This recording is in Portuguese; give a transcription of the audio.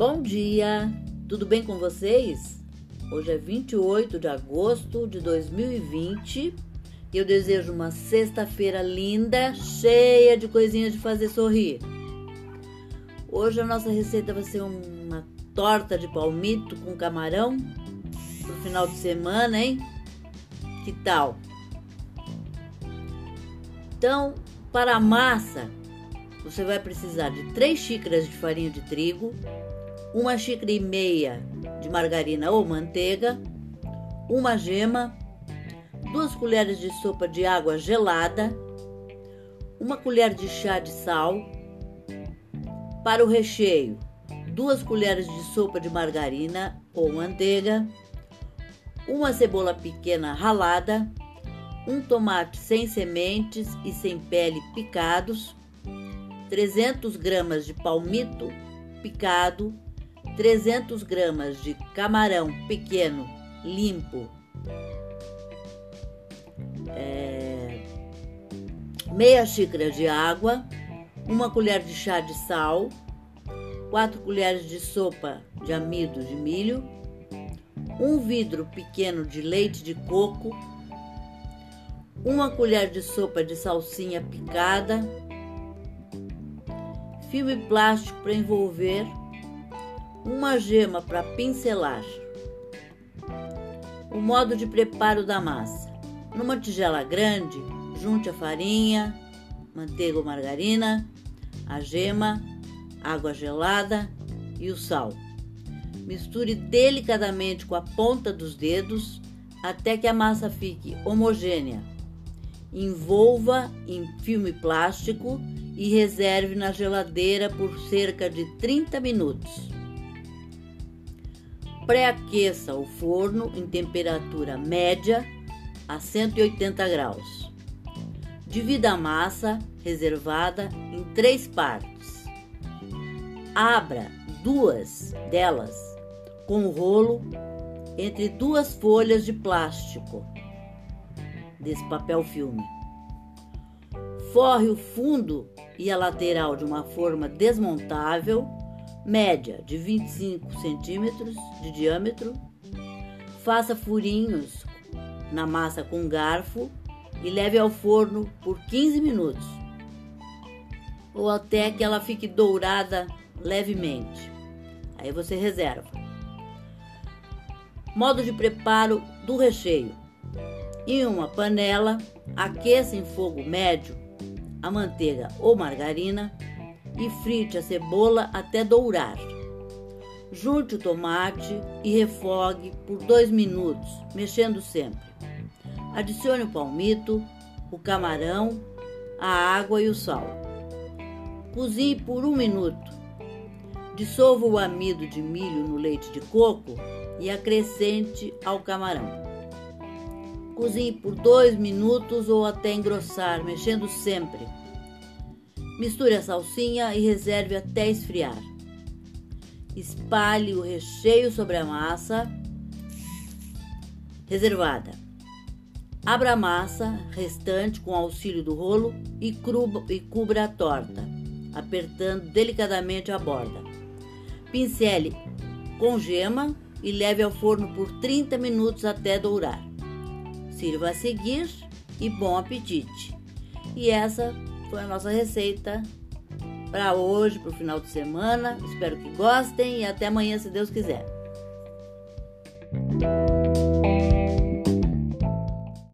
Bom dia, tudo bem com vocês? Hoje é 28 de agosto de 2020 e eu desejo uma sexta-feira linda, cheia de coisinhas de fazer sorrir. Hoje a nossa receita vai ser uma torta de palmito com camarão pro final de semana, hein? Que tal? Então, para a massa, você vai precisar de 3 xícaras de farinha de trigo, uma xícara e meia de margarina ou manteiga, uma gema, duas colheres de sopa de água gelada, uma colher de chá de sal. Para o recheio, duas colheres de sopa de margarina ou manteiga, uma cebola pequena ralada, um tomate sem sementes e sem pele picados, 300 gramas de palmito picado, 300 gramas de camarão pequeno limpo, é, meia xícara de água, uma colher de chá de sal, 4 colheres de sopa de amido de milho, um vidro pequeno de leite de coco, uma colher de sopa de salsinha picada, filme plástico para envolver, uma gema para pincelar. O modo de preparo da massa: numa tigela grande, junte a farinha, manteiga ou margarina, a gema, água gelada e o sal. Misture delicadamente com a ponta dos dedos até que a massa fique homogênea. Envolva em filme plástico e reserve na geladeira por cerca de 30 minutos. Pré-aqueça o forno em temperatura média a 180 graus. Divida a massa reservada em três partes. Abra duas delas com o rolo entre duas folhas de plástico desse papel filme. Forre o fundo e a lateral de uma forma desmontável, média de 25 centímetros de diâmetro. Faça furinhos na massa com garfo e leve ao forno por 15 minutos ou até que ela fique dourada levemente. Aí você reserva. Modo de preparo do recheio: em uma panela, aqueça em fogo médio a manteiga ou margarina e frite a cebola até dourar. Junte o tomate e refogue por dois minutos, mexendo sempre. Adicione o palmito, o camarão, a água e o sal. Cozinhe por um minuto. Dissolva o amido de milho no leite de coco e acrescente ao camarão. Cozinhe por dois minutos ou até engrossar, mexendo sempre. Misture a salsinha e reserve até esfriar. Espalhe o recheio sobre a massa reservada. Abra a massa restante com auxílio do rolo e, cruba, e cubra a torta, apertando delicadamente a borda. Pincele com gema e leve ao forno por 30 minutos até dourar. Sirva a seguir e bom apetite! E essa foi a nossa receita para hoje, para o final de semana. Espero que gostem e até amanhã, se Deus quiser.